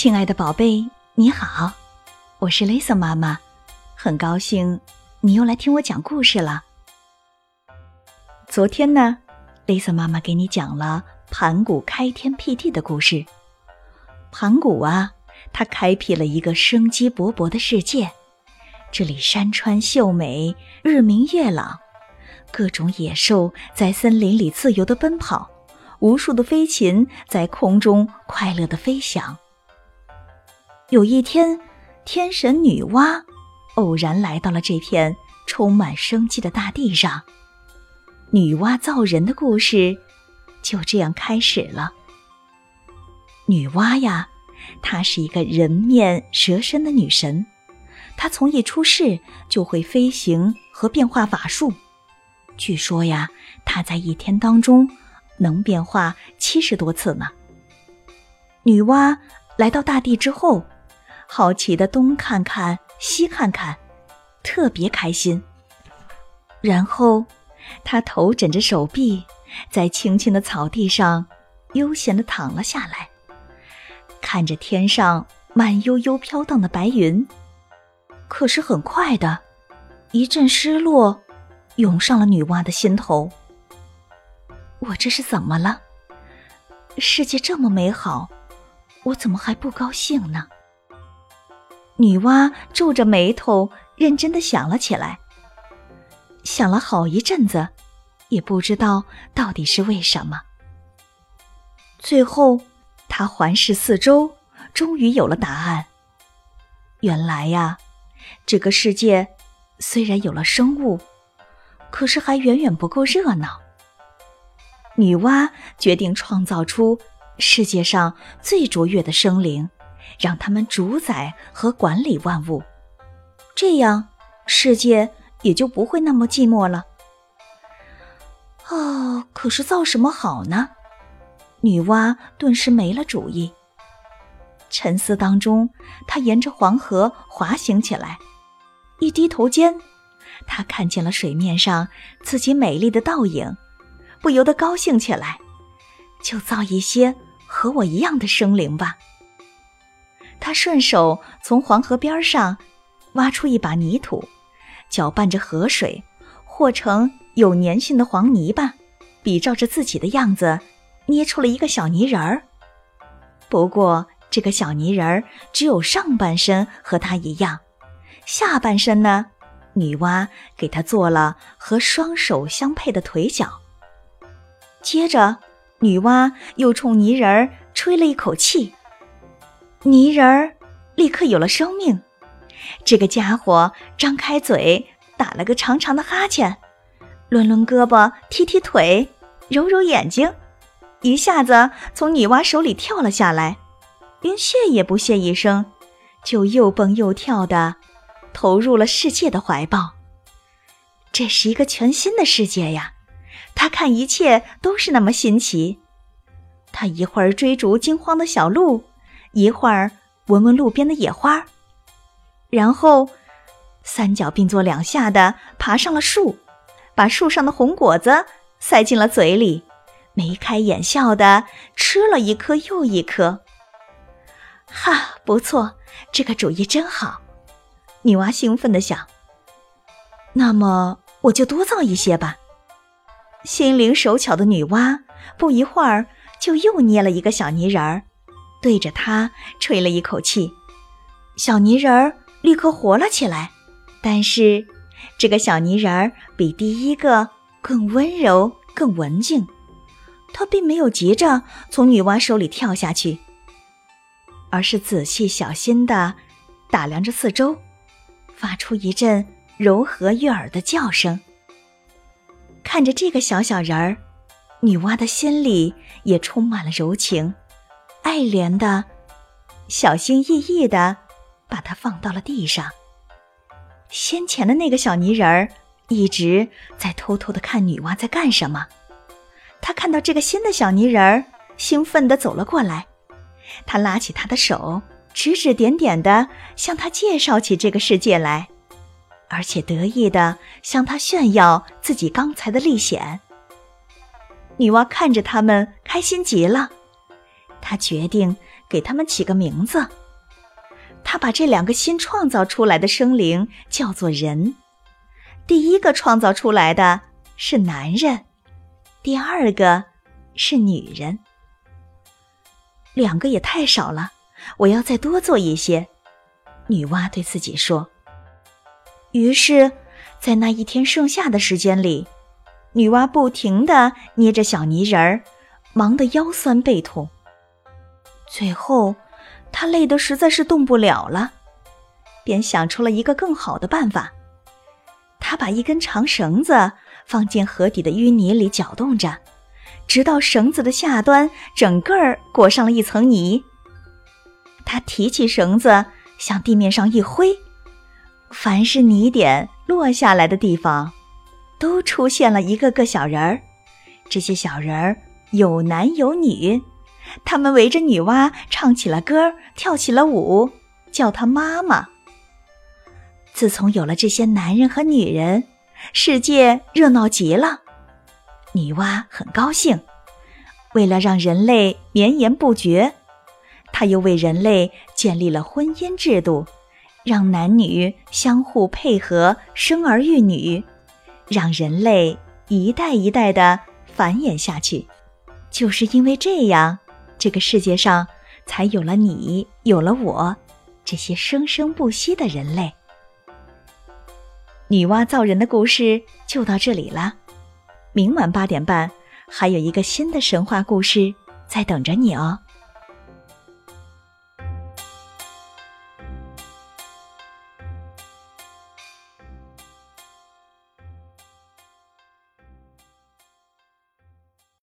亲爱的宝贝，你好，我是 Lisa 妈妈，很高兴你又来听我讲故事了。昨天呢，Lisa 妈妈给你讲了盘古开天辟地的故事。盘古啊，他开辟了一个生机勃勃的世界，这里山川秀美，日明月朗，各种野兽在森林里自由的奔跑，无数的飞禽在空中快乐的飞翔。有一天，天神女娲偶然来到了这片充满生机的大地上。女娲造人的故事就这样开始了。女娲呀，她是一个人面蛇身的女神，她从一出世就会飞行和变化法术。据说呀，她在一天当中能变化七十多次呢。女娲来到大地之后。好奇的东看看西看看，特别开心。然后，他头枕着手臂，在青青的草地上悠闲地躺了下来，看着天上慢悠悠飘荡的白云。可是很快的，一阵失落涌上了女娲的心头。我这是怎么了？世界这么美好，我怎么还不高兴呢？女娲皱着眉头，认真的想了起来。想了好一阵子，也不知道到底是为什么。最后，她环视四周，终于有了答案。原来呀，这个世界虽然有了生物，可是还远远不够热闹。女娲决定创造出世界上最卓越的生灵。让他们主宰和管理万物，这样世界也就不会那么寂寞了。哦，可是造什么好呢？女娲顿时没了主意。沉思当中，她沿着黄河滑行起来。一低头间，她看见了水面上自己美丽的倒影，不由得高兴起来。就造一些和我一样的生灵吧。他顺手从黄河边上挖出一把泥土，搅拌着河水，和成有粘性的黄泥巴，比照着自己的样子，捏出了一个小泥人儿。不过，这个小泥人儿只有上半身和他一样，下半身呢，女娲给他做了和双手相配的腿脚。接着，女娲又冲泥人儿吹了一口气。泥人儿立刻有了生命，这个家伙张开嘴，打了个长长的哈欠，抡抡胳膊，踢踢腿，揉揉眼睛，一下子从女娲手里跳了下来，连谢也不谢一声，就又蹦又跳的投入了世界的怀抱。这是一个全新的世界呀！他看一切都是那么新奇。他一会儿追逐惊慌的小鹿。一会儿闻闻路边的野花，然后三脚并作两下的爬上了树，把树上的红果子塞进了嘴里，眉开眼笑的吃了一颗又一颗。哈，不错，这个主意真好！女娲兴奋的想。那么我就多造一些吧。心灵手巧的女娲不一会儿就又捏了一个小泥人儿。对着他吹了一口气，小泥人儿立刻活了起来。但是，这个小泥人儿比第一个更温柔、更文静。他并没有急着从女娲手里跳下去，而是仔细小心地打量着四周，发出一阵柔和悦耳的叫声。看着这个小小人儿，女娲的心里也充满了柔情。爱怜的，小心翼翼的把它放到了地上。先前的那个小泥人儿一直在偷偷的看女娲在干什么。他看到这个新的小泥人儿，兴奋的走了过来。他拉起他的手，指指点点的向他介绍起这个世界来，而且得意的向他炫耀自己刚才的历险。女娲看着他们，开心极了。他决定给他们起个名字。他把这两个新创造出来的生灵叫做人。第一个创造出来的是男人，第二个是女人。两个也太少了，我要再多做一些。女娲对自己说。于是，在那一天剩下的时间里，女娲不停地捏着小泥人儿，忙得腰酸背痛。最后，他累得实在是动不了了，便想出了一个更好的办法。他把一根长绳子放进河底的淤泥里搅动着，直到绳子的下端整个儿裹上了一层泥。他提起绳子向地面上一挥。凡是泥点落下来的地方，都出现了一个个小人儿。这些小人儿有男有女，他们围着女娲唱起了歌，跳起了舞，叫她妈妈。自从有了这些男人和女人，世界热闹极了。女娲很高兴，为了让人类绵延不绝，她又为人类建立了婚姻制度。让男女相互配合，生儿育女，让人类一代一代的繁衍下去。就是因为这样，这个世界上才有了你，有了我，这些生生不息的人类。女娲造人的故事就到这里了。明晚八点半，还有一个新的神话故事在等着你哦。